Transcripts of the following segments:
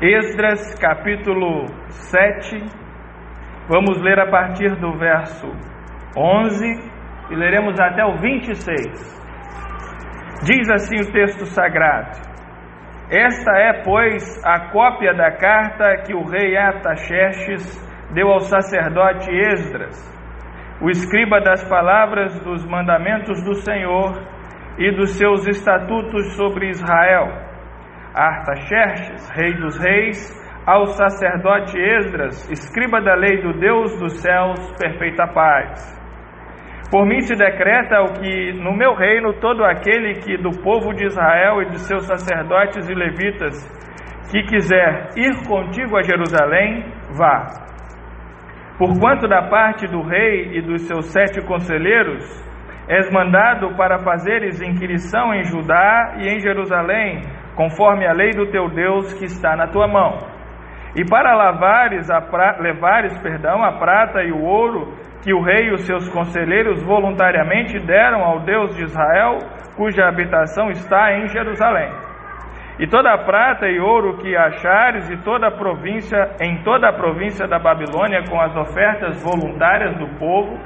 Esdras capítulo 7, vamos ler a partir do verso 11 e leremos até o 26. Diz assim o texto sagrado: Esta é, pois, a cópia da carta que o rei Artaxerxes deu ao sacerdote Esdras, o escriba das palavras dos mandamentos do Senhor e dos seus estatutos sobre Israel Artaxerxes, rei dos reis, ao sacerdote Esdras, escriba da lei do Deus dos céus, perfeita paz. Por mim se decreta o que no meu reino todo aquele que do povo de Israel e de seus sacerdotes e levitas que quiser ir contigo a Jerusalém, vá. Porquanto da parte do rei e dos seus sete conselheiros és mandado para fazeres inquirição em Judá e em Jerusalém, conforme a lei do teu Deus que está na tua mão. E para lavares a pra... levares, perdão, a prata e o ouro que o rei e os seus conselheiros voluntariamente deram ao Deus de Israel, cuja habitação está em Jerusalém. E toda a prata e ouro que achares e toda a província, em toda a província da Babilônia, com as ofertas voluntárias do povo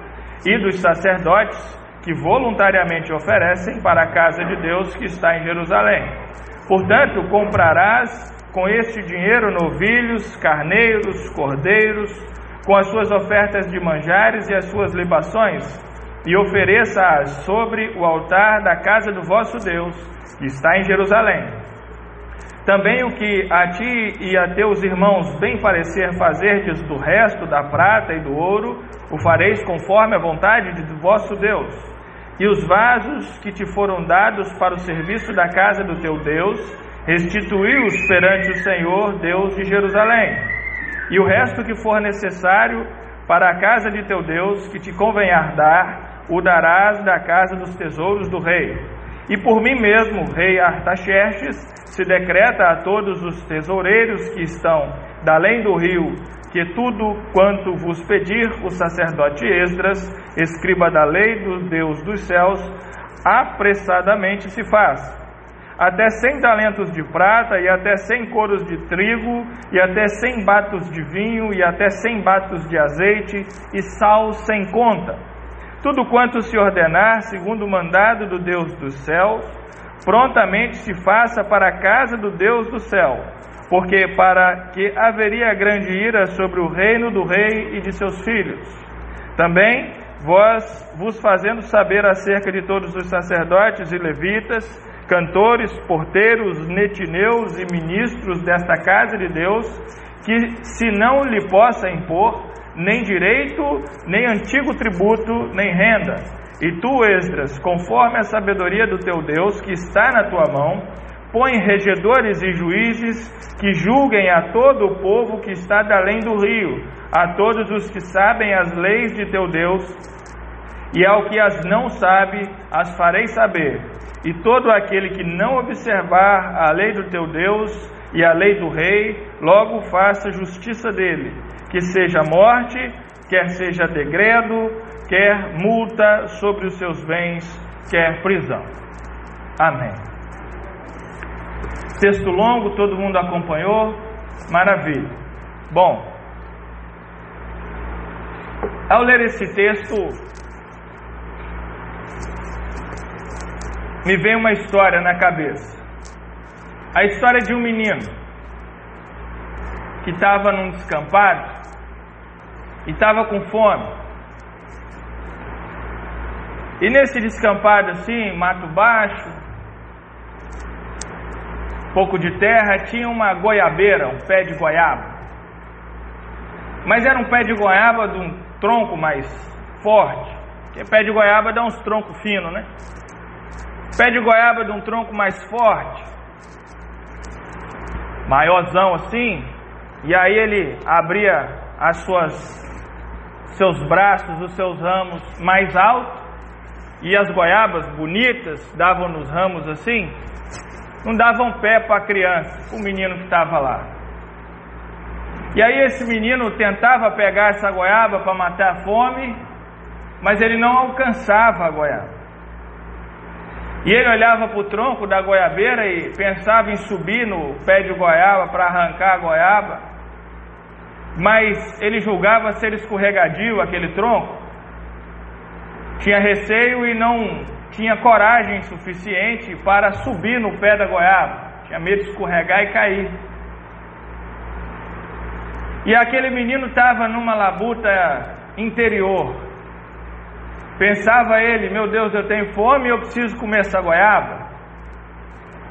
e dos sacerdotes que voluntariamente oferecem para a casa de Deus que está em Jerusalém Portanto, comprarás com este dinheiro novilhos, carneiros, cordeiros, com as suas ofertas de manjares e as suas libações, e ofereça-as sobre o altar da casa do vosso Deus, que está em Jerusalém. Também o que a ti e a teus irmãos bem parecer fazerdes do resto da prata e do ouro, o fareis conforme a vontade do vosso Deus e os vasos que te foram dados para o serviço da casa do teu Deus, restituí-os perante o Senhor, Deus de Jerusalém. E o resto que for necessário para a casa de teu Deus, que te convenhar dar, o darás da casa dos tesouros do rei. E por mim mesmo, rei Artaxerxes, se decreta a todos os tesoureiros que estão da além do rio que tudo quanto vos pedir o sacerdote Esdras, escriba da lei do Deus dos céus, apressadamente se faz. Até cem talentos de prata, e até cem coros de trigo, e até cem batos de vinho, e até cem batos de azeite, e sal sem conta. Tudo quanto se ordenar, segundo o mandado do Deus dos céus, prontamente se faça para a casa do Deus do céu porque para que haveria grande ira sobre o reino do rei e de seus filhos. Também vós vos fazendo saber acerca de todos os sacerdotes e levitas, cantores, porteiros, netineus e ministros desta casa de Deus, que se não lhe possa impor nem direito, nem antigo tributo, nem renda. E tu, Esdras, conforme a sabedoria do teu Deus que está na tua mão, põe regedores e juízes que julguem a todo o povo que está da além do rio, a todos os que sabem as leis de teu Deus, e ao que as não sabe, as farei saber. E todo aquele que não observar a lei do teu Deus e a lei do rei, logo faça justiça dele, que seja morte, quer seja degredo, quer multa sobre os seus bens, quer prisão. Amém. Texto longo, todo mundo acompanhou? Maravilha. Bom, ao ler esse texto, me vem uma história na cabeça. A história de um menino que estava num descampado e estava com fome. E nesse descampado assim, mato baixo, pouco de terra, tinha uma goiabeira, um pé de goiaba. Mas era um pé de goiaba de um tronco mais forte. Porque pé de goiaba dá uns troncos finos, né? Pé de goiaba de um tronco mais forte, maiorzão assim, e aí ele abria as suas seus braços, os seus ramos mais altos, e as goiabas bonitas davam nos ramos assim, não davam pé para a criança, o menino que estava lá. E aí esse menino tentava pegar essa goiaba para matar a fome, mas ele não alcançava a goiaba. E ele olhava para o tronco da goiabeira e pensava em subir no pé de goiaba para arrancar a goiaba, mas ele julgava ser escorregadio aquele tronco, tinha receio e não tinha coragem suficiente para subir no pé da goiaba, tinha medo de escorregar e cair. E aquele menino estava numa labuta interior, Pensava ele, meu Deus, eu tenho fome e eu preciso comer essa goiaba.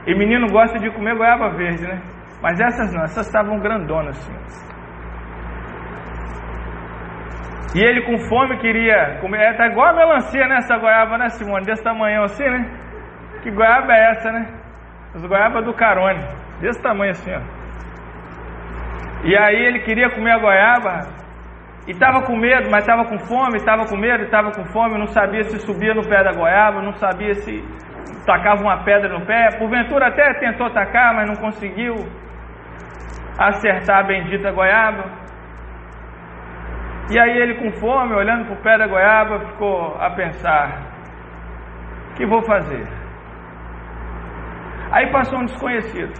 E menino gosta de comer goiaba verde, né? Mas essas não, essas estavam grandonas assim. E ele com fome queria comer. É, tá igual a melancia né, goiaba, né, Simone? Desse tamanho assim, né? Que goiaba é essa, né? As goiabas do Carone. Desse tamanho assim, ó. E aí ele queria comer a goiaba. E estava com medo, mas estava com fome, estava com medo, estava com fome, não sabia se subia no pé da goiaba, não sabia se tacava uma pedra no pé. Porventura até tentou tacar, mas não conseguiu acertar a bendita goiaba. E aí ele com fome, olhando para o pé da goiaba, ficou a pensar: o que vou fazer? Aí passou um desconhecido.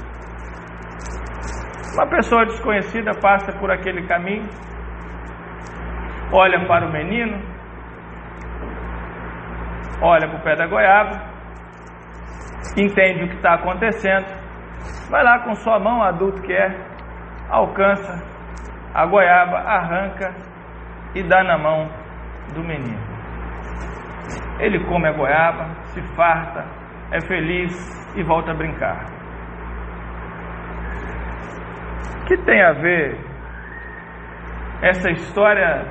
Uma pessoa desconhecida passa por aquele caminho olha para o menino, olha para o pé da goiaba, entende o que está acontecendo, vai lá com sua mão, adulto que é, alcança a goiaba, arranca e dá na mão do menino. Ele come a goiaba, se farta, é feliz e volta a brincar. O que tem a ver essa história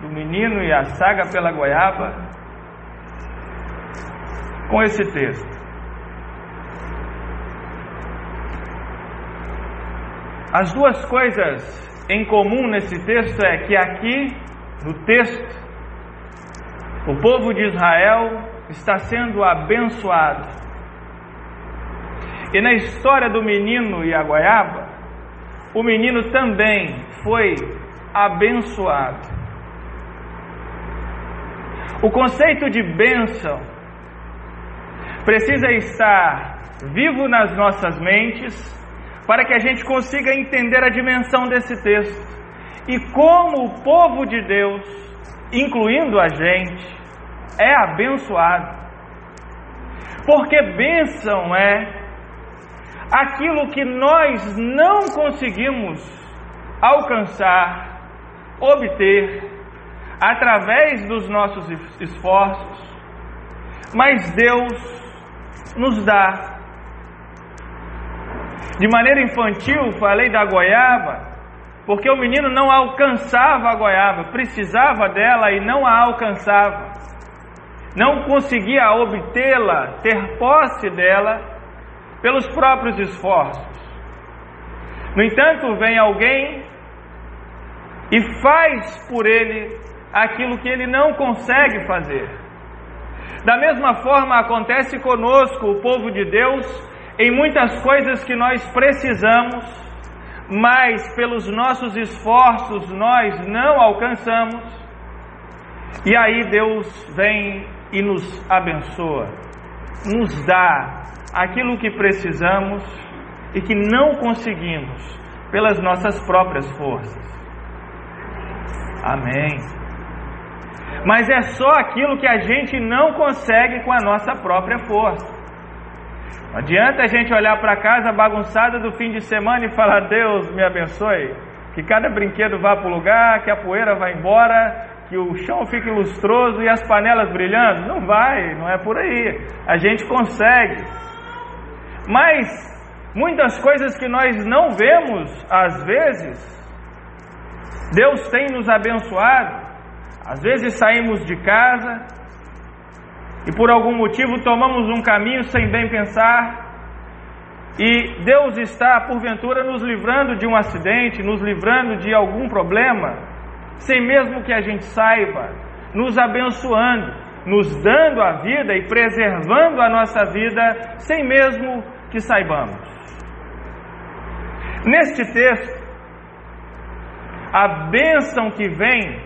do menino e a saga pela goiaba com esse texto. As duas coisas em comum nesse texto é que aqui, no texto, o povo de Israel está sendo abençoado. E na história do menino e a goiaba, o menino também foi abençoado. O conceito de bênção precisa estar vivo nas nossas mentes para que a gente consiga entender a dimensão desse texto e como o povo de Deus, incluindo a gente, é abençoado. Porque bênção é aquilo que nós não conseguimos alcançar, obter, através dos nossos esforços, mas Deus nos dá. De maneira infantil, falei da goiaba, porque o menino não alcançava a goiaba, precisava dela e não a alcançava, não conseguia obtê-la, ter posse dela, pelos próprios esforços. No entanto, vem alguém e faz por ele aquilo que ele não consegue fazer. Da mesma forma acontece conosco, o povo de Deus, em muitas coisas que nós precisamos, mas pelos nossos esforços nós não alcançamos. E aí Deus vem e nos abençoa, nos dá aquilo que precisamos e que não conseguimos pelas nossas próprias forças. Amém mas é só aquilo que a gente não consegue com a nossa própria força. Adianta a gente olhar para casa bagunçada do fim de semana e falar: Deus me abençoe, que cada brinquedo vá para o lugar, que a poeira vá embora, que o chão fique lustroso e as panelas brilhando. Não vai, não é por aí. A gente consegue. Mas muitas coisas que nós não vemos, às vezes, Deus tem nos abençoado às vezes saímos de casa e por algum motivo tomamos um caminho sem bem pensar, e Deus está, porventura, nos livrando de um acidente, nos livrando de algum problema, sem mesmo que a gente saiba, nos abençoando, nos dando a vida e preservando a nossa vida, sem mesmo que saibamos. Neste texto, a bênção que vem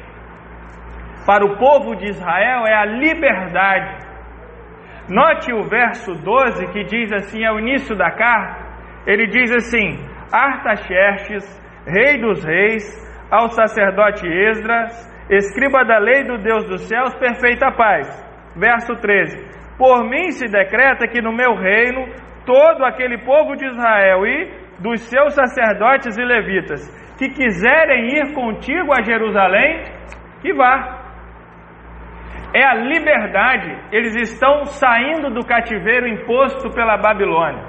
para o povo de Israel é a liberdade. Note o verso 12 que diz assim, é o início da carta. Ele diz assim: Artaxerxes, rei dos reis, ao sacerdote Esdras, escriba da lei do Deus dos céus, perfeita paz. Verso 13: Por mim se decreta que no meu reino todo aquele povo de Israel e dos seus sacerdotes e levitas que quiserem ir contigo a Jerusalém, que vá. É a liberdade, eles estão saindo do cativeiro imposto pela Babilônia.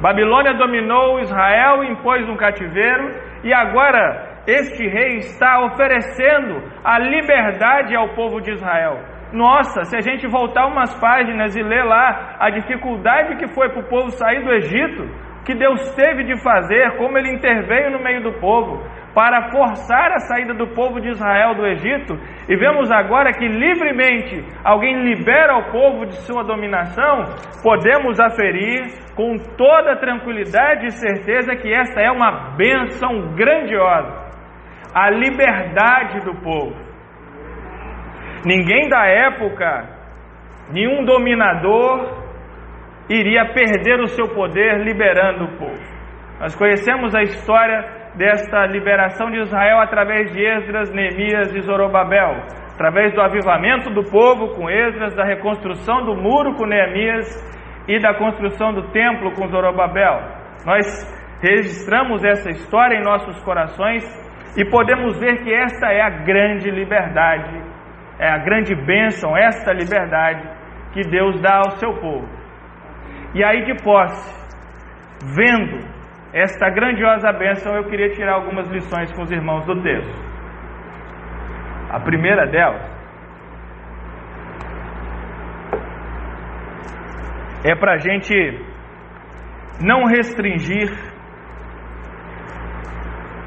Babilônia dominou Israel, impôs um cativeiro, e agora este rei está oferecendo a liberdade ao povo de Israel. Nossa, se a gente voltar umas páginas e ler lá a dificuldade que foi para o povo sair do Egito, que Deus teve de fazer, como ele interveio no meio do povo, para forçar a saída do povo de Israel do Egito, e vemos agora que livremente alguém libera o povo de sua dominação, podemos aferir com toda tranquilidade e certeza que esta é uma bênção grandiosa a liberdade do povo. Ninguém da época, nenhum dominador, iria perder o seu poder liberando o povo. Nós conhecemos a história desta liberação de Israel através de Esdras, Neemias e Zorobabel, através do avivamento do povo com Esdras, da reconstrução do muro com Neemias e da construção do templo com Zorobabel. Nós registramos essa história em nossos corações e podemos ver que esta é a grande liberdade, é a grande bênção, esta liberdade que Deus dá ao seu povo. E aí de posse, vendo esta grandiosa bênção, eu queria tirar algumas lições com os irmãos do texto. A primeira delas é para a gente não restringir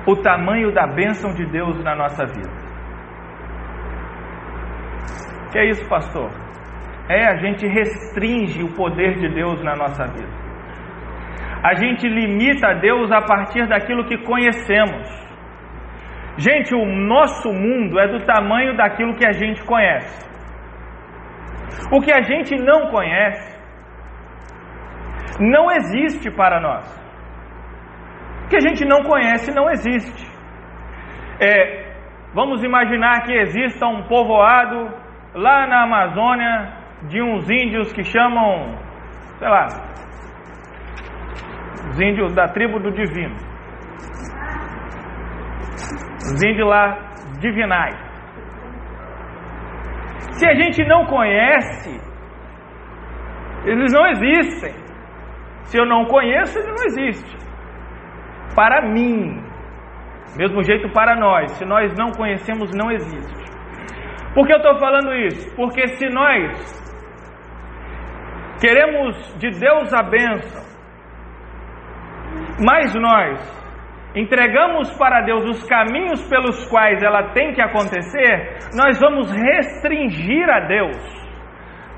o tamanho da bênção de Deus na nossa vida. Que é isso, pastor? É a gente restringe o poder de Deus na nossa vida. A gente limita Deus a partir daquilo que conhecemos. Gente, o nosso mundo é do tamanho daquilo que a gente conhece. O que a gente não conhece não existe para nós que a gente não conhece não existe. É, vamos imaginar que exista um povoado lá na Amazônia de uns índios que chamam, sei lá, os índios da tribo do divino. Os índios lá divinais. Se a gente não conhece, eles não existem. Se eu não conheço, ele não existe para mim. Mesmo jeito para nós. Se nós não conhecemos, não existe. Por que eu estou falando isso? Porque se nós queremos de Deus a bênção, mas nós entregamos para Deus os caminhos pelos quais ela tem que acontecer, nós vamos restringir a Deus.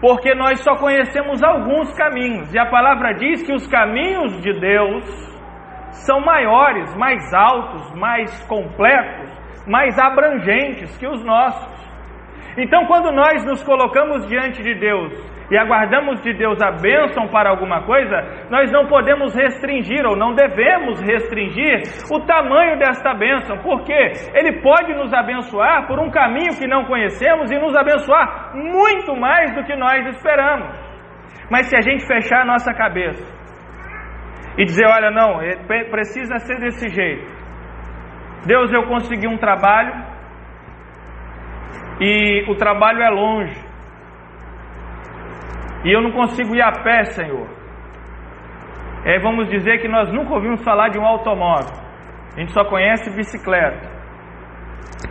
Porque nós só conhecemos alguns caminhos, e a palavra diz que os caminhos de Deus são maiores, mais altos, mais completos, mais abrangentes que os nossos. Então, quando nós nos colocamos diante de Deus e aguardamos de Deus a bênção para alguma coisa, nós não podemos restringir ou não devemos restringir o tamanho desta bênção, porque Ele pode nos abençoar por um caminho que não conhecemos e nos abençoar muito mais do que nós esperamos. Mas se a gente fechar a nossa cabeça e dizer: olha, não, é, precisa ser desse jeito. Deus, eu consegui um trabalho e o trabalho é longe e eu não consigo ir a pé, Senhor. É, vamos dizer que nós nunca ouvimos falar de um automóvel, a gente só conhece bicicleta.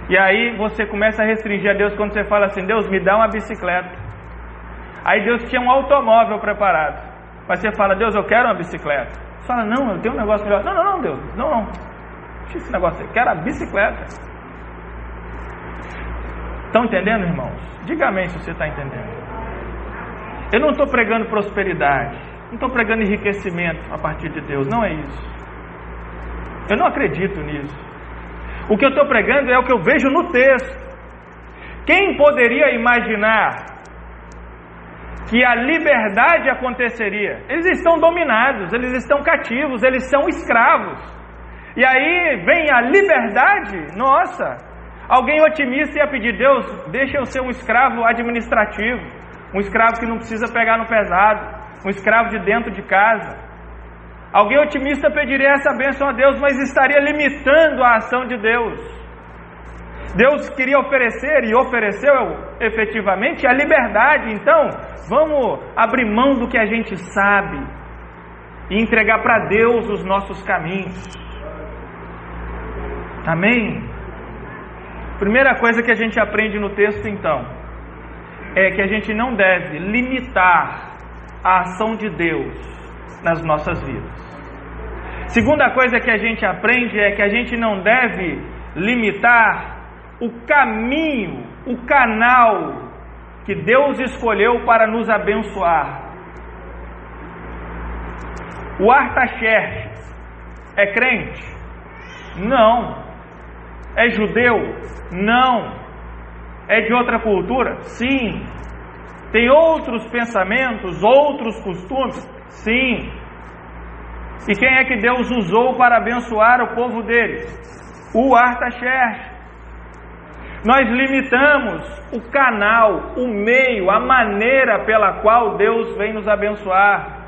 E aí você começa a restringir a Deus quando você fala assim: Deus, me dá uma bicicleta. Aí Deus tinha um automóvel preparado, mas você fala: Deus, eu quero uma bicicleta. Você fala, não, eu tenho um negócio melhor. Não, não, não, Deus, não, não. Deixa esse negócio aí. Quero a bicicleta. Estão entendendo, irmãos? Diga amém se você está entendendo. Eu não estou pregando prosperidade. Não estou pregando enriquecimento a partir de Deus. Não é isso. Eu não acredito nisso. O que eu estou pregando é o que eu vejo no texto. Quem poderia imaginar que a liberdade aconteceria. Eles estão dominados, eles estão cativos, eles são escravos. E aí vem a liberdade, nossa. Alguém otimista ia pedir, Deus, deixa eu ser um escravo administrativo, um escravo que não precisa pegar no pesado, um escravo de dentro de casa. Alguém otimista pediria essa bênção a Deus, mas estaria limitando a ação de Deus. Deus queria oferecer e ofereceu efetivamente a liberdade. Então, vamos abrir mão do que a gente sabe e entregar para Deus os nossos caminhos. Amém? Primeira coisa que a gente aprende no texto, então, é que a gente não deve limitar a ação de Deus nas nossas vidas. Segunda coisa que a gente aprende é que a gente não deve limitar o caminho, o canal que Deus escolheu para nos abençoar. O Artaxerxes é crente? Não. É judeu? Não. É de outra cultura? Sim. Tem outros pensamentos, outros costumes? Sim. E quem é que Deus usou para abençoar o povo dele? O Artaxerxes. Nós limitamos o canal, o meio, a maneira pela qual Deus vem nos abençoar.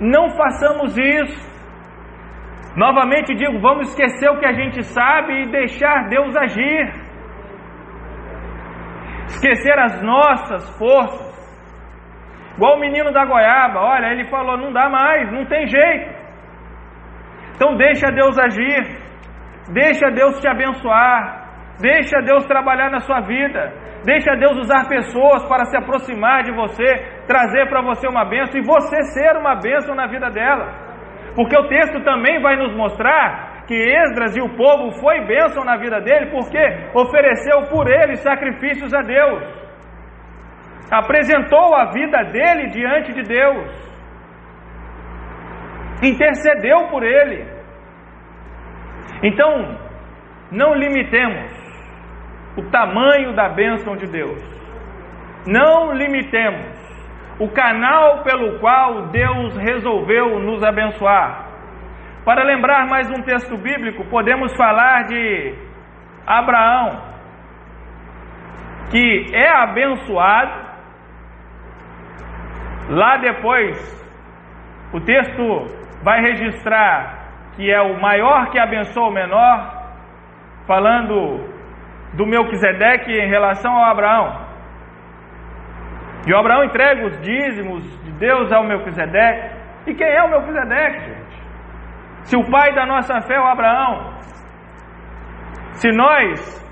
Não façamos isso. Novamente digo, vamos esquecer o que a gente sabe e deixar Deus agir. Esquecer as nossas forças. Igual o menino da goiaba, olha, ele falou: não dá mais, não tem jeito. Então deixa Deus agir, deixa Deus te abençoar, Deixa Deus trabalhar na sua vida. Deixa Deus usar pessoas para se aproximar de você, trazer para você uma bênção e você ser uma bênção na vida dela. Porque o texto também vai nos mostrar que Esdras e o povo foi bênção na vida dele porque ofereceu por ele sacrifícios a Deus. Apresentou a vida dele diante de Deus. Intercedeu por ele. Então, não limitemos o tamanho da bênção de Deus. Não limitemos o canal pelo qual Deus resolveu nos abençoar. Para lembrar mais um texto bíblico, podemos falar de Abraão, que é abençoado. Lá depois, o texto vai registrar que é o maior que abençoa o menor, falando do Melquisedeque em relação ao Abraão. E o Abraão entrega os dízimos de Deus ao Melquisedeque. E quem é o Melquisedeque? Se o pai da nossa fé é o Abraão, se nós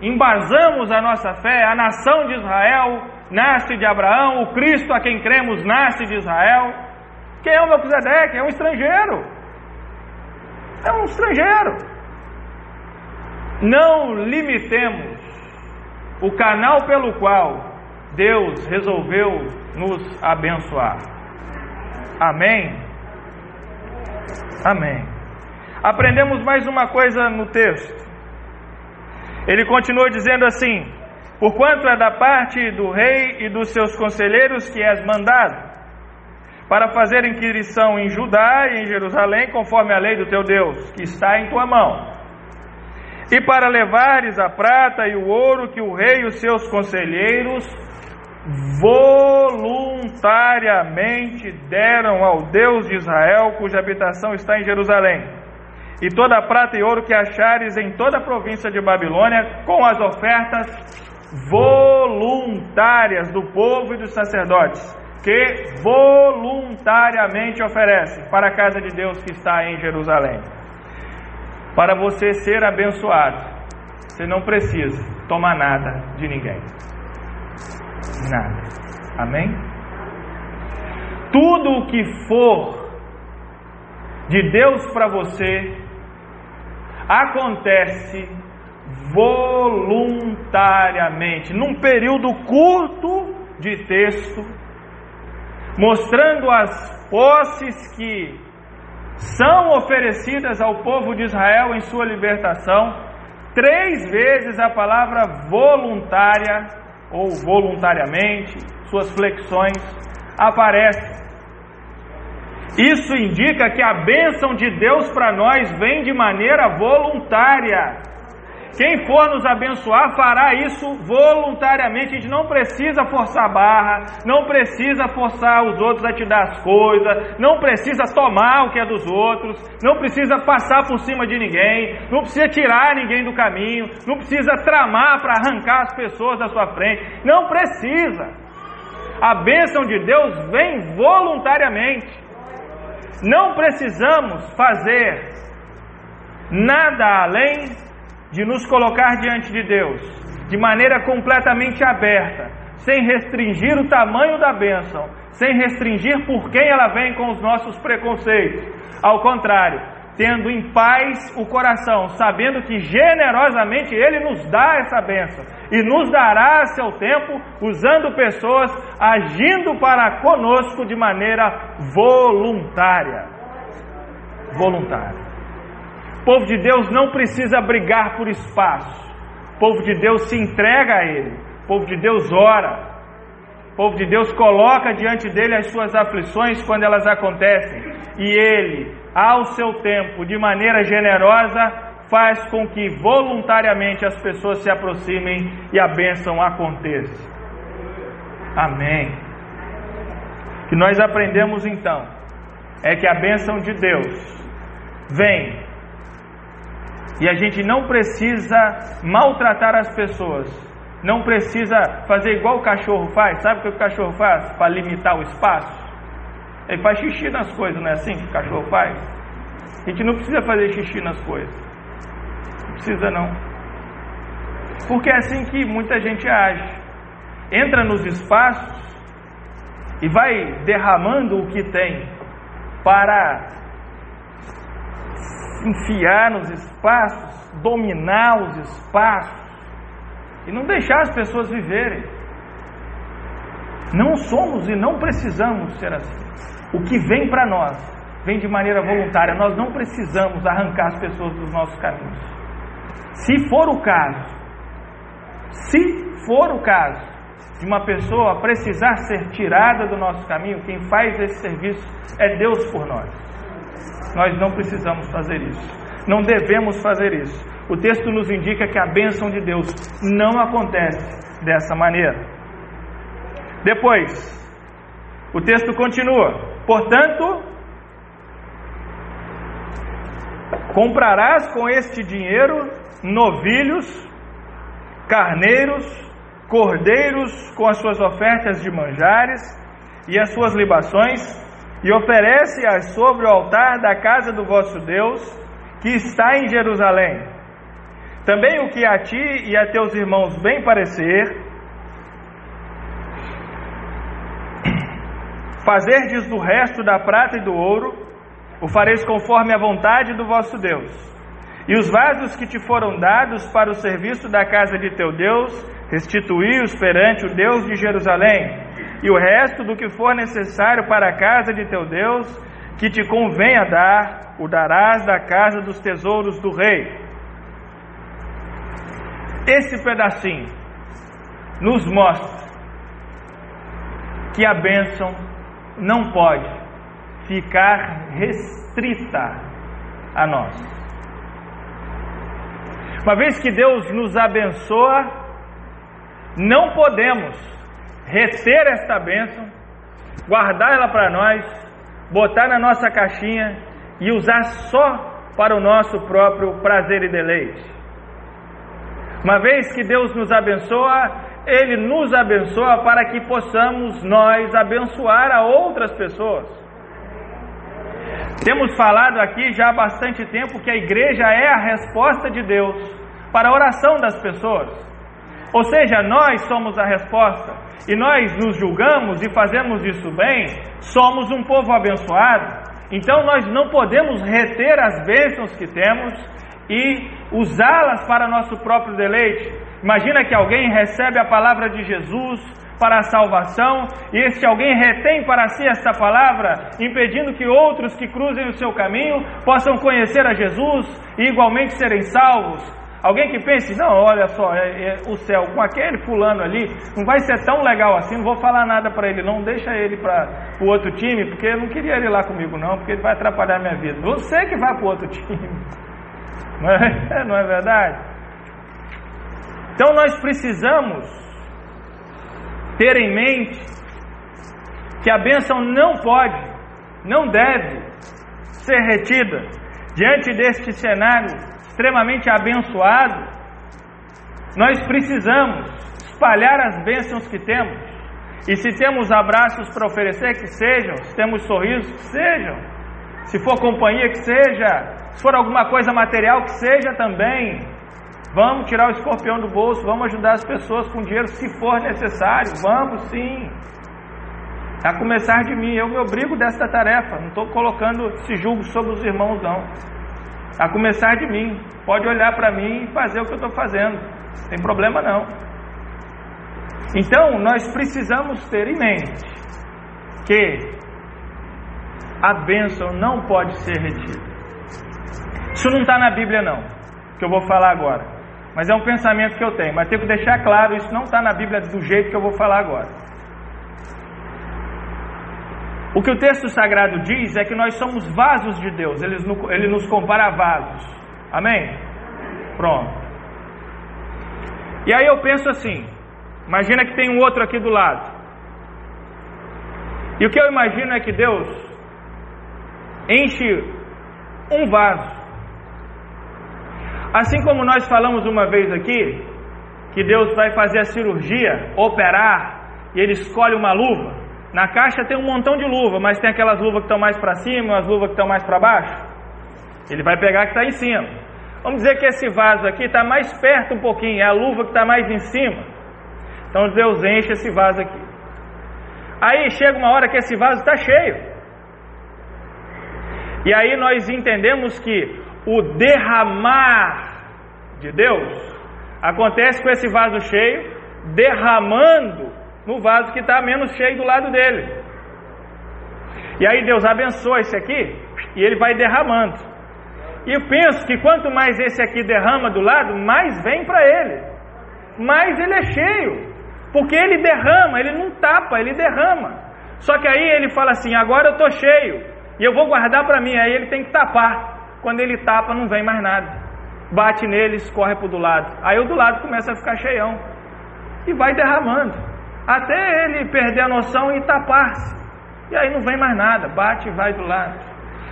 embasamos a nossa fé, a nação de Israel nasce de Abraão, o Cristo a quem cremos nasce de Israel. Quem é o Melquisedeque? É um estrangeiro. É um estrangeiro. Não limitemos o canal pelo qual Deus resolveu nos abençoar. Amém? Amém. Aprendemos mais uma coisa no texto. Ele continua dizendo assim: Porquanto é da parte do rei e dos seus conselheiros que és mandado, para fazer inquirição em Judá e em Jerusalém, conforme a lei do teu Deus, que está em tua mão e para levares a prata e o ouro que o rei e os seus conselheiros voluntariamente deram ao Deus de Israel, cuja habitação está em Jerusalém, e toda a prata e ouro que achares em toda a província de Babilônia, com as ofertas voluntárias do povo e dos sacerdotes, que voluntariamente oferecem para a casa de Deus que está em Jerusalém. Para você ser abençoado, você não precisa tomar nada de ninguém. Nada. Amém? Tudo o que for de Deus para você acontece voluntariamente, num período curto de texto, mostrando as posses que são oferecidas ao povo de Israel em sua libertação. Três vezes a palavra voluntária ou voluntariamente suas flexões aparecem. Isso indica que a bênção de Deus para nós vem de maneira voluntária. Quem for nos abençoar fará isso voluntariamente. A gente não precisa forçar a barra, não precisa forçar os outros a te dar as coisas, não precisa tomar o que é dos outros, não precisa passar por cima de ninguém, não precisa tirar ninguém do caminho, não precisa tramar para arrancar as pessoas da sua frente. Não precisa. A bênção de Deus vem voluntariamente. Não precisamos fazer nada além de nos colocar diante de Deus de maneira completamente aberta, sem restringir o tamanho da bênção, sem restringir por quem ela vem com os nossos preconceitos. Ao contrário, tendo em paz o coração, sabendo que generosamente Ele nos dá essa bênção e nos dará a seu tempo, usando pessoas agindo para conosco de maneira voluntária. Voluntária. O povo de Deus não precisa brigar por espaço. O povo de Deus se entrega a Ele. O povo de Deus ora. O povo de Deus coloca diante dele as suas aflições quando elas acontecem. E Ele, ao seu tempo, de maneira generosa, faz com que voluntariamente as pessoas se aproximem e a bênção aconteça. Amém. O que nós aprendemos então é que a bênção de Deus vem e a gente não precisa maltratar as pessoas. Não precisa fazer igual o cachorro faz. Sabe o que o cachorro faz para limitar o espaço? Ele faz xixi nas coisas, não é assim que o cachorro faz? A gente não precisa fazer xixi nas coisas. Não precisa não. Porque é assim que muita gente age. Entra nos espaços e vai derramando o que tem para enfiar nos espaços, dominar os espaços e não deixar as pessoas viverem. Não somos e não precisamos ser assim. O que vem para nós vem de maneira voluntária. Nós não precisamos arrancar as pessoas dos nossos caminhos. Se for o caso, se for o caso de uma pessoa precisar ser tirada do nosso caminho, quem faz esse serviço é Deus por nós. Nós não precisamos fazer isso. Não devemos fazer isso. O texto nos indica que a bênção de Deus não acontece dessa maneira. Depois, o texto continua: Portanto, comprarás com este dinheiro novilhos, carneiros, cordeiros com as suas ofertas de manjares e as suas libações e oferece-as sobre o altar da casa do vosso Deus, que está em Jerusalém. Também o que a ti e a teus irmãos bem parecer, fazerdes do resto da prata e do ouro, o fareis conforme a vontade do vosso Deus. E os vasos que te foram dados para o serviço da casa de teu Deus, restituí-os perante o Deus de Jerusalém e o resto do que for necessário para a casa de teu Deus, que te convenha dar, o darás da casa dos tesouros do rei. Esse pedacinho nos mostra que a bênção não pode ficar restrita a nós. Uma vez que Deus nos abençoa, não podemos reter esta bênção, guardar ela para nós, botar na nossa caixinha e usar só para o nosso próprio prazer e deleite. Uma vez que Deus nos abençoa, Ele nos abençoa para que possamos nós abençoar a outras pessoas. Temos falado aqui já há bastante tempo que a igreja é a resposta de Deus para a oração das pessoas. Ou seja, nós somos a resposta e nós nos julgamos e fazemos isso bem, somos um povo abençoado. Então nós não podemos reter as bênçãos que temos e usá-las para nosso próprio deleite. Imagina que alguém recebe a palavra de Jesus para a salvação e este alguém retém para si esta palavra, impedindo que outros que cruzem o seu caminho possam conhecer a Jesus e igualmente serem salvos. Alguém que pense, não, olha só, é, é, o céu com aquele fulano ali não vai ser tão legal assim, não vou falar nada para ele, não, deixa ele para o outro time, porque eu não queria ele lá comigo, não, porque ele vai atrapalhar minha vida. Você que vai para o outro time, não é, não é verdade? Então nós precisamos ter em mente que a bênção não pode, não deve ser retida diante deste cenário extremamente abençoado, nós precisamos espalhar as bênçãos que temos. E se temos abraços para oferecer, que sejam. Se temos sorrisos, que sejam. Se for companhia, que seja. Se for alguma coisa material, que seja também. Vamos tirar o escorpião do bolso, vamos ajudar as pessoas com dinheiro se for necessário. Vamos sim. A começar de mim, eu me obrigo desta tarefa. Não estou colocando esse julgo sobre os irmãos, não. A começar de mim. Pode olhar para mim e fazer o que eu estou fazendo. Tem problema não. Então, nós precisamos ter em mente que a bênção não pode ser retida. Isso não está na Bíblia, não, que eu vou falar agora. Mas é um pensamento que eu tenho. Mas tenho que deixar claro: isso não está na Bíblia do jeito que eu vou falar agora. O que o texto sagrado diz é que nós somos vasos de Deus, ele, nos compara a vasos. Amém? Pronto. E aí eu penso assim: imagina que tem um outro aqui do lado. E o que eu imagino é que Deus enche um vaso. Assim como nós falamos uma vez aqui, que Deus vai fazer a cirurgia, operar, e Ele escolhe uma luva. Na caixa tem um montão de luva, mas tem aquelas luvas que estão mais para cima, as luvas que estão mais para baixo. Ele vai pegar a que está em cima. Vamos dizer que esse vaso aqui está mais perto um pouquinho, é a luva que está mais em cima. Então Deus enche esse vaso aqui. Aí chega uma hora que esse vaso está cheio. E aí nós entendemos que o derramar de Deus acontece com esse vaso cheio, derramando no vaso que está menos cheio do lado dele. E aí Deus abençoa esse aqui e ele vai derramando. E eu penso que quanto mais esse aqui derrama do lado, mais vem para ele. Mais ele é cheio. Porque ele derrama, ele não tapa, ele derrama. Só que aí ele fala assim: agora eu estou cheio e eu vou guardar para mim. Aí ele tem que tapar. Quando ele tapa, não vem mais nada. Bate nele, escorre para do lado. Aí o do lado começa a ficar cheião e vai derramando até ele perder a noção e tapar-se. E aí não vem mais nada, bate e vai do lado.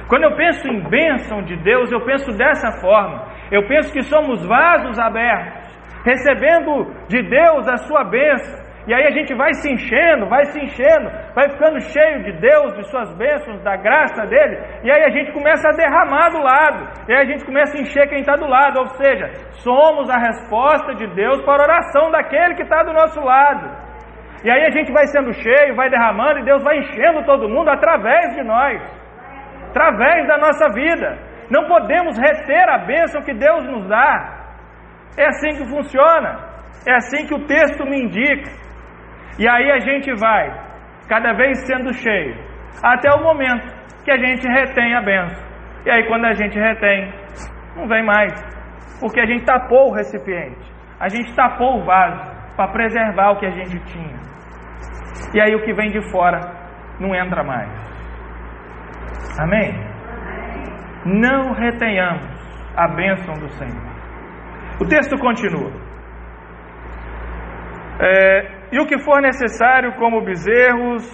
Quando eu penso em bênção de Deus, eu penso dessa forma. Eu penso que somos vasos abertos, recebendo de Deus a sua bênção. E aí a gente vai se enchendo, vai se enchendo, vai ficando cheio de Deus, de suas bênçãos, da graça dele, e aí a gente começa a derramar do lado, e aí a gente começa a encher quem está do lado, ou seja, somos a resposta de Deus para a oração daquele que está do nosso lado. E aí a gente vai sendo cheio, vai derramando e Deus vai enchendo todo mundo através de nós, através da nossa vida. Não podemos reter a bênção que Deus nos dá. É assim que funciona, é assim que o texto me indica. E aí a gente vai, cada vez sendo cheio, até o momento que a gente retém a bênção. E aí quando a gente retém, não vem mais, porque a gente tapou o recipiente, a gente tapou o vaso para preservar o que a gente tinha. E aí o que vem de fora não entra mais. Amém? Não retenhamos a bênção do Senhor. O texto continua. É, e o que for necessário, como bezerros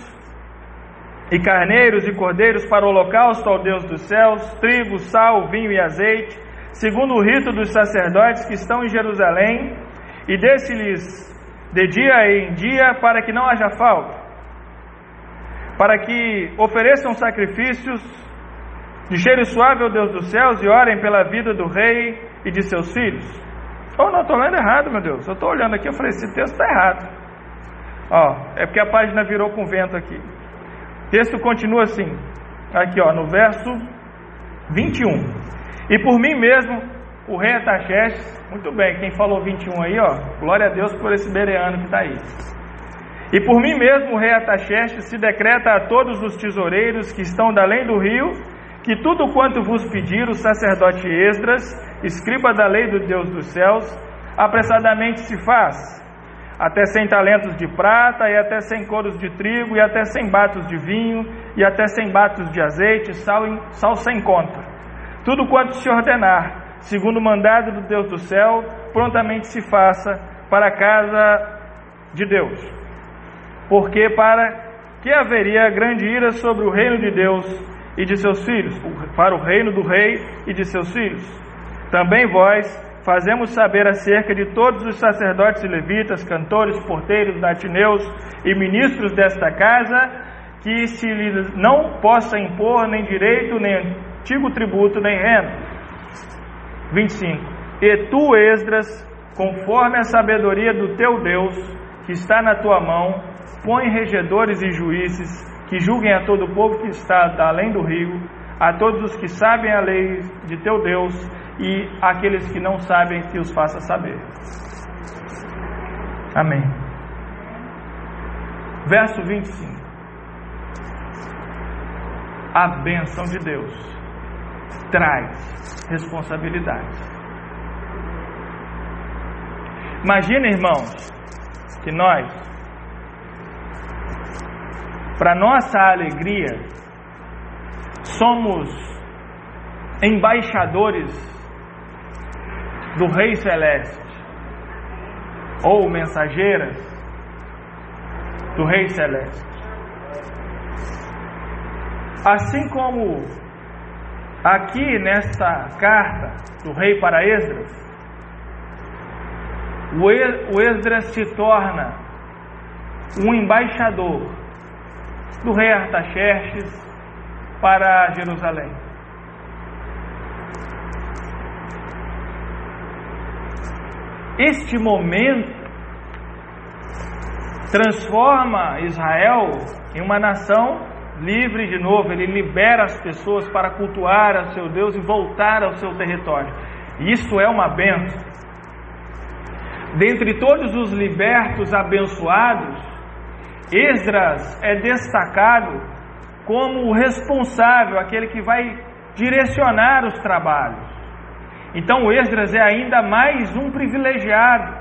e carneiros e cordeiros para o holocausto ao Deus dos céus, trigo, sal, vinho e azeite, segundo o rito dos sacerdotes que estão em Jerusalém, e desse-lhes de dia em dia, para que não haja falta, para que ofereçam sacrifícios de cheiro suave ao Deus dos céus e orem pela vida do rei e de seus filhos. Oh, não, estou lendo errado, meu Deus. Eu estou olhando aqui, eu falei, esse texto está errado. Ó, é porque a página virou com vento aqui. O texto continua assim, aqui ó, no verso 21. E por mim mesmo o rei Ataxerxes, muito bem, quem falou 21 aí, ó, glória a Deus por esse bereano que está aí. E por mim mesmo o rei Ataxerxes se decreta a todos os tesoureiros que estão da além do rio, que tudo quanto vos pedir o sacerdote Esdras, escriba da lei do Deus dos céus, apressadamente se faz, até cem talentos de prata, e até cem coros de trigo, e até cem batos de vinho, e até cem batos de azeite, sal, sal sem conta. Tudo quanto se ordenar, segundo o mandado do Deus do céu, prontamente se faça para a casa de Deus. Porque para que haveria grande ira sobre o reino de Deus e de seus filhos, para o reino do rei e de seus filhos. Também vós fazemos saber acerca de todos os sacerdotes e levitas, cantores, porteiros, natineus e ministros desta casa, que se lhes não possa impor nem direito, nem antigo tributo, nem renda. 25. E tu, Esdras, conforme a sabedoria do teu Deus, que está na tua mão, põe regedores e juízes que julguem a todo o povo que está além do rio, a todos os que sabem a lei de teu Deus e aqueles que não sabem que os faça saber. Amém. Verso 25. A bênção de Deus traz responsabilidades. Imagina, irmãos, que nós, para nossa alegria, somos embaixadores do Rei Celeste, ou mensageiras do Rei Celeste. Assim como aqui nesta carta do Rei para Esdras, o Esdras se torna um embaixador do rei Artaxerxes para Jerusalém. Este momento transforma Israel em uma nação livre de novo, ele libera as pessoas para cultuar a seu Deus e voltar ao seu território. Isto é uma benção. Dentre todos os libertos abençoados, Esdras é destacado como o responsável, aquele que vai direcionar os trabalhos. Então, Esdras é ainda mais um privilegiado,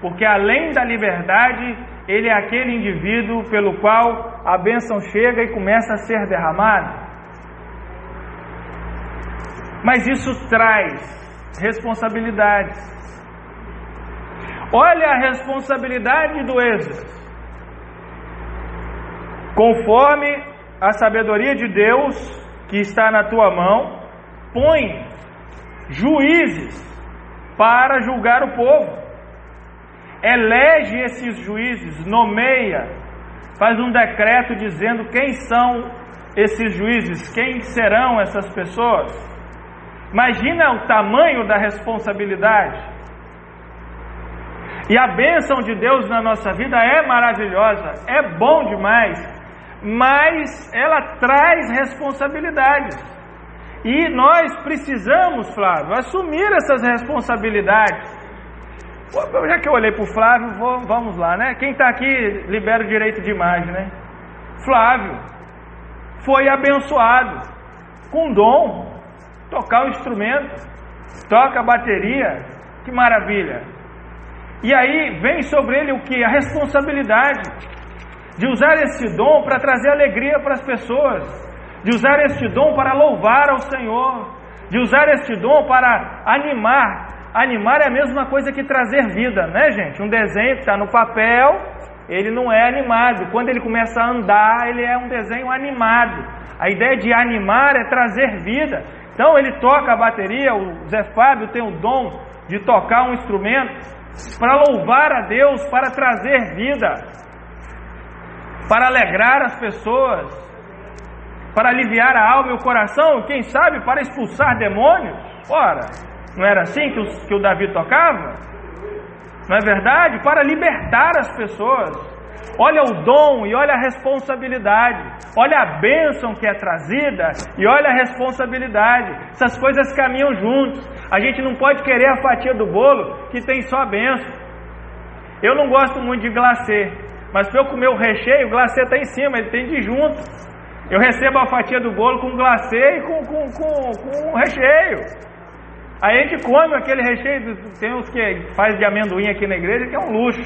porque além da liberdade, ele é aquele indivíduo pelo qual a bênção chega e começa a ser derramada. Mas isso traz responsabilidades. Olha a responsabilidade do Esdras. Conforme a sabedoria de Deus que está na tua mão, põe juízes para julgar o povo. Elege esses juízes, nomeia, faz um decreto dizendo quem são esses juízes, quem serão essas pessoas. Imagina o tamanho da responsabilidade. E a bênção de Deus na nossa vida é maravilhosa, é bom demais, mas ela traz responsabilidades. E nós precisamos, Flávio, assumir essas responsabilidades. Já que eu olhei para o Flávio, vou, vamos lá, né? Quem está aqui libera o direito de imagem, né? Flávio foi abençoado com dom, tocar o instrumento, toca a bateria, que maravilha. E aí vem sobre ele o que? A responsabilidade de usar esse dom para trazer alegria para as pessoas, de usar este dom para louvar ao Senhor, de usar este dom para animar. Animar é a mesma coisa que trazer vida, né, gente? Um desenho que está no papel, ele não é animado. Quando ele começa a andar, ele é um desenho animado. A ideia de animar é trazer vida. Então ele toca a bateria, o Zé Fábio tem o dom de tocar um instrumento para louvar a Deus, para trazer vida, para alegrar as pessoas, para aliviar a alma e o coração, quem sabe para expulsar demônios. Ora, não era assim que o, que o Davi tocava? Não é verdade? Para libertar as pessoas. Olha o dom e olha a responsabilidade. Olha a bênção que é trazida e olha a responsabilidade. Essas coisas caminham juntos. A gente não pode querer a fatia do bolo que tem só a bênção. Eu não gosto muito de glacê, mas para eu comer o recheio, o glacê está em cima, ele tem de junto. Eu recebo a fatia do bolo com glacê e com, com, com, com recheio. Aí a gente come aquele recheio, tem uns que faz de amendoim aqui na igreja, que é um luxo.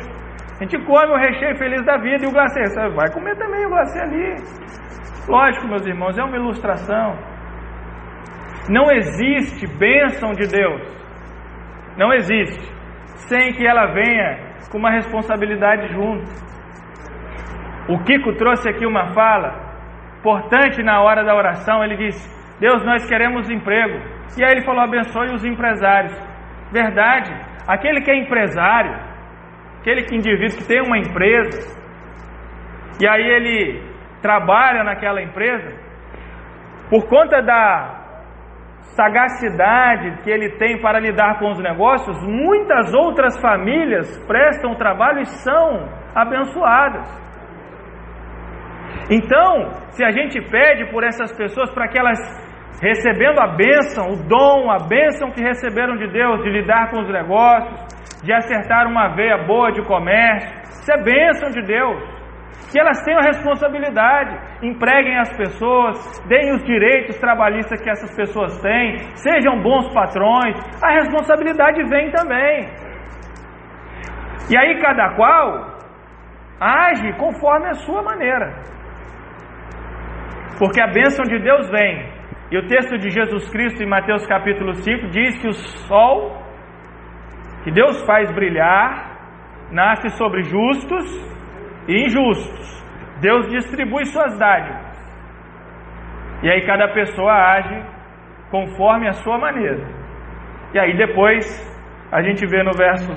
A gente come o recheio feliz da vida e o glacê. Você vai comer também o glacê ali. Lógico, meus irmãos, é uma ilustração. Não existe bênção de Deus. Não existe. Sem que ela venha com uma responsabilidade junto. O Kiko trouxe aqui uma fala importante na hora da oração, ele disse: Deus, nós queremos emprego. E aí ele falou: abençoe os empresários. Verdade, aquele que é empresário, aquele que indivíduo que tem uma empresa, e aí ele trabalha naquela empresa, por conta da sagacidade que ele tem para lidar com os negócios, muitas outras famílias prestam trabalho e são abençoadas. Então, se a gente pede por essas pessoas para que elas, recebendo a bênção, o dom, a bênção que receberam de Deus, de lidar com os negócios, de acertar uma veia boa de comércio, isso é bênção de Deus. Que elas tenham responsabilidade, empreguem as pessoas, deem os direitos trabalhistas que essas pessoas têm, sejam bons patrões, a responsabilidade vem também. E aí cada qual age conforme a sua maneira. Porque a bênção de Deus vem. E o texto de Jesus Cristo em Mateus capítulo 5 diz que o sol que Deus faz brilhar nasce sobre justos e injustos. Deus distribui suas dádivas. E aí cada pessoa age conforme a sua maneira. E aí depois a gente vê no verso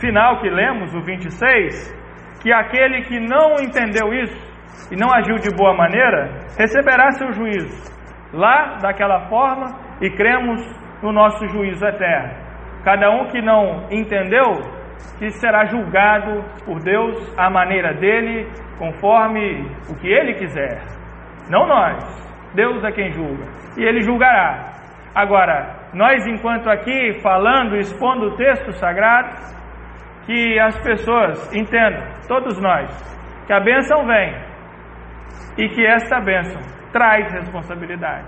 final que lemos, o 26, que aquele que não entendeu isso e não agiu de boa maneira, receberá seu juízo lá daquela forma e cremos no nosso juízo eterno. Cada um que não entendeu, que será julgado por Deus à maneira dele, conforme o que ele quiser. Não nós. Deus é quem julga. E ele julgará. Agora, nós enquanto aqui falando, expondo o texto sagrado, que as pessoas entendam, todos nós, que a bênção vem, e que esta bênção traz responsabilidade.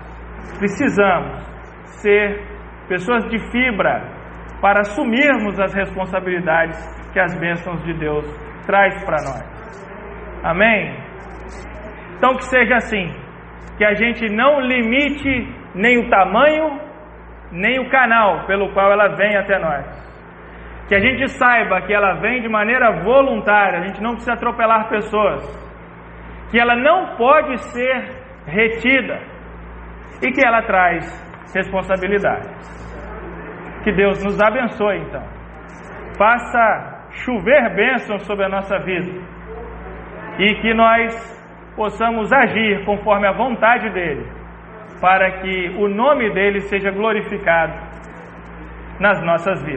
Precisamos ser pessoas de fibra para assumirmos as responsabilidades que as bênçãos de Deus traz para nós. Amém? Então que seja assim, que a gente não limite nem o tamanho, nem o canal pelo qual ela vem até nós. Que a gente saiba que ela vem de maneira voluntária, a gente não precisa atropelar pessoas que ela não pode ser retida e que ela traz responsabilidades. Que Deus nos abençoe então. Faça chover bênçãos sobre a nossa vida e que nós possamos agir conforme a vontade dele, para que o nome dele seja glorificado nas nossas vidas.